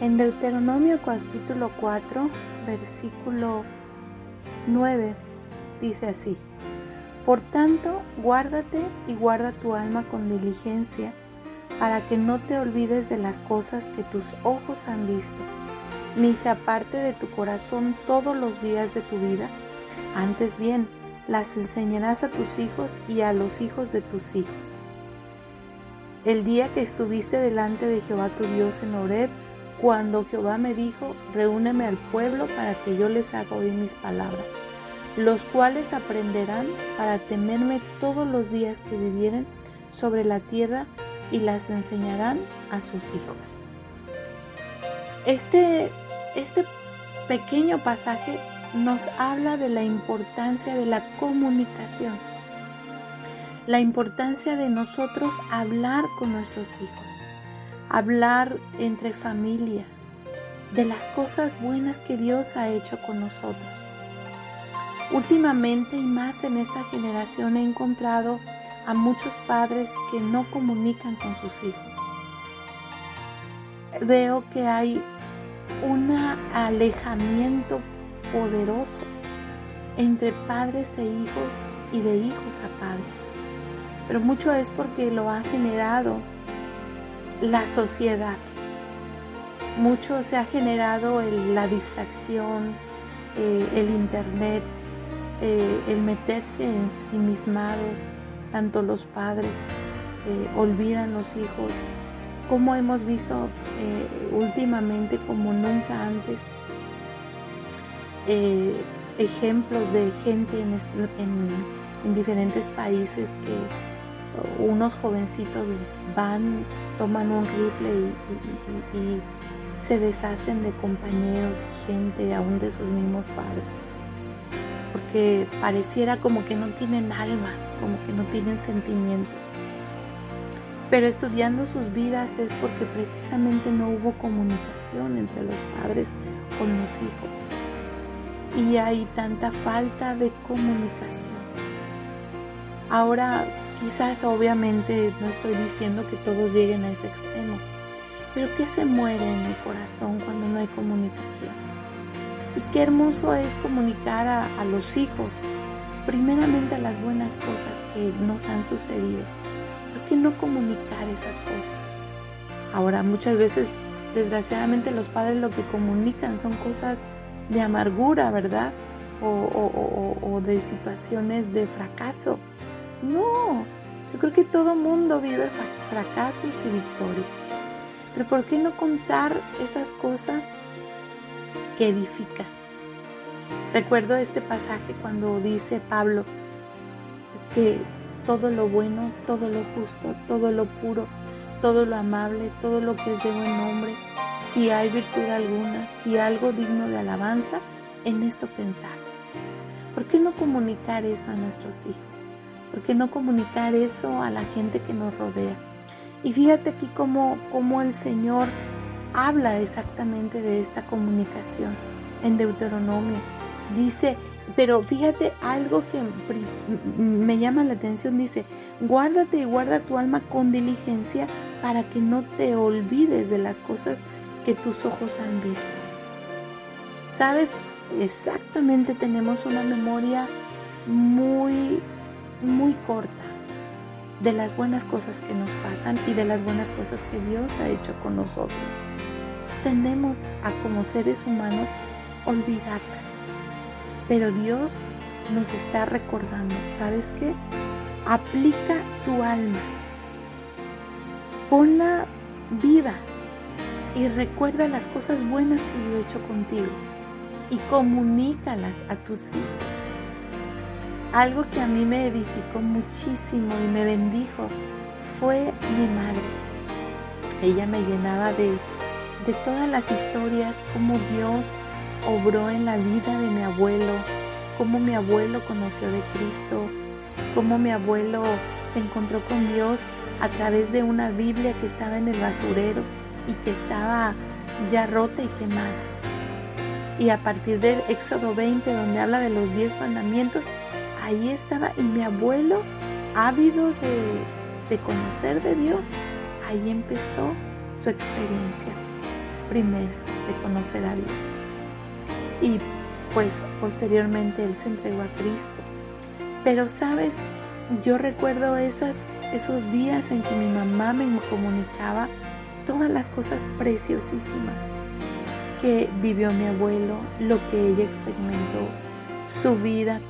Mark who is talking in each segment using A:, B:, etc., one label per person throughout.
A: En Deuteronomio capítulo 4, versículo 9, dice así, Por tanto, guárdate y guarda tu alma con diligencia, para que no te olvides de las cosas que tus ojos han visto, ni se aparte de tu corazón todos los días de tu vida. Antes bien, las enseñarás a tus hijos y a los hijos de tus hijos. El día que estuviste delante de Jehová tu Dios en Horeb, cuando Jehová me dijo, reúneme al pueblo para que yo les haga oír mis palabras, los cuales aprenderán para temerme todos los días que vivieren sobre la tierra y las enseñarán a sus hijos. Este, este pequeño pasaje nos habla de la importancia de la comunicación, la importancia de nosotros hablar con nuestros hijos, hablar entre familia, de las cosas buenas que Dios ha hecho con nosotros. Últimamente y más en esta generación he encontrado a muchos padres que no comunican con sus hijos. Veo que hay un alejamiento poderoso entre padres e hijos y de hijos a padres. Pero mucho es porque lo ha generado la sociedad. Mucho se ha generado la distracción, eh, el internet, eh, el meterse en sí mismados, tanto los padres eh, olvidan los hijos, como hemos visto últimamente como nunca antes ejemplos de gente en, en diferentes países que unos jovencitos van, toman un rifle y, se deshacen de compañeros y gente, aún de sus mismos padres. Porque pareciera como que no tienen alma, como que no tienen sentimientos. Pero estudiando sus vidas es porque precisamente no hubo comunicación entre los padres con los hijos. Y hay tanta falta de comunicación. Ahora Quizás obviamente no estoy diciendo que todos lleguen a ese extremo, pero ¿qué se muere en el corazón cuando no hay comunicación? Y qué hermoso es comunicar a, los hijos, primeramente las buenas cosas que nos han sucedido. ¿Por qué no comunicar esas cosas? Ahora, muchas veces, desgraciadamente, los padres lo que comunican son cosas de amargura, ¿verdad? o de situaciones de fracaso. No, yo creo que todo mundo vive fracasos y victorias. Pero ¿por qué no contar esas cosas que edifican? Recuerdo este pasaje cuando dice Pablo que todo lo bueno, todo lo justo, todo lo puro, todo lo amable, todo lo que es de buen nombre, si hay virtud alguna, si algo digno de alabanza, en esto pensar. ¿Por qué no comunicar eso a nuestros hijos? ¿Por qué no comunicar eso a la gente que nos rodea? Y fíjate aquí cómo, cómo el Señor habla exactamente de esta comunicación en Deuteronomio. Dice, pero fíjate algo que me llama la atención, dice, guárdate y guarda tu alma con diligencia para que no te olvides de las cosas que tus ojos han visto. ¿Sabes? Exactamente tenemos una memoria muy muy corta de las buenas cosas que nos pasan y de las buenas cosas que Dios ha hecho con nosotros. Tendemos a como seres humanos olvidarlas, pero Dios nos está recordando, ¿sabes qué? Aplica tu alma, ponla viva y recuerda las cosas buenas que yo he hecho contigo y comunícalas a tus hijos algo que a mí me edificó muchísimo y me bendijo fue mi madre. Ella me llenaba de, todas las historias, cómo Dios obró en la vida de mi abuelo, cómo mi abuelo conoció de Cristo, cómo mi abuelo se encontró con Dios a través de una Biblia que estaba en el basurero y que estaba ya rota y quemada. Y a partir del Éxodo 20, donde habla de los diez mandamientos, ahí estaba y mi abuelo, ávido de, conocer de Dios, ahí empezó su experiencia. primera de conocer a Dios. Y pues posteriormente Él se entregó a Cristo. Pero sabes, yo recuerdo esos días en que mi mamá me comunicaba todas las cosas preciosísimas que vivió mi abuelo, lo que ella experimentó, su vida,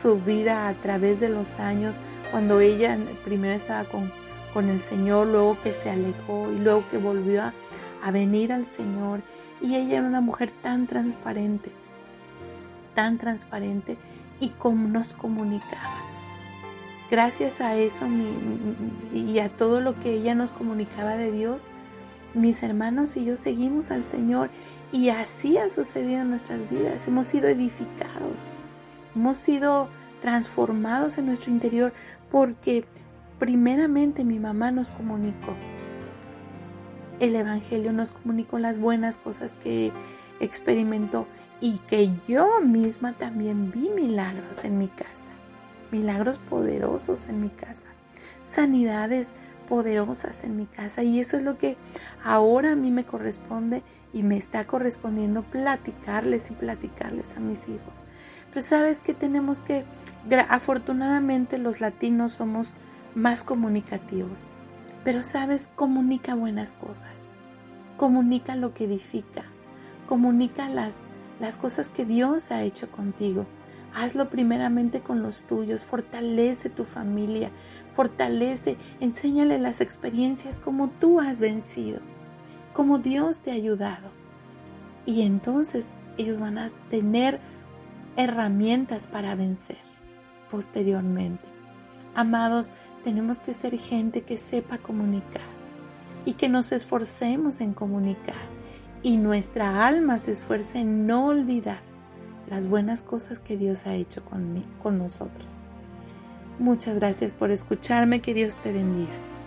A: su vida a través de los años, cuando ella primero estaba con, con el Señor, luego que se alejó y luego que volvió a, venir al Señor. Y ella era una mujer tan transparente, tan transparente y como nos comunicaba. Gracias a eso y a todo lo que ella nos comunicaba de Dios, mis hermanos y yo seguimos al Señor y así ha sucedido en nuestras vidas. Hemos sido edificados, hemos sido transformados en nuestro interior porque primeramente mi mamá nos comunicó. El Evangelio nos comunicó las buenas cosas que experimentó y que yo misma también vi milagros en mi casa, milagros poderosos en mi casa, sanidades poderosas en mi casa y eso es lo que ahora a mí me corresponde y me está correspondiendo platicarles y platicarles a mis hijos. Pero sabes que tenemos que, afortunadamente los latinos somos más comunicativos, pero sabes, comunica buenas cosas, comunica lo que edifica, comunica las, las cosas que Dios ha hecho contigo. Hazlo primeramente con los tuyos, fortalece tu familia, fortalece, enséñale las experiencias como tú has vencido, como Dios te ha ayudado. Y entonces ellos van a tener herramientas para vencer posteriormente. Amados, tenemos que ser gente que sepa comunicar y que nos esforcemos en comunicar y nuestra alma se esfuerce en no olvidar las buenas cosas que Dios ha hecho con, con nosotros. Muchas gracias por escucharme, que Dios te bendiga.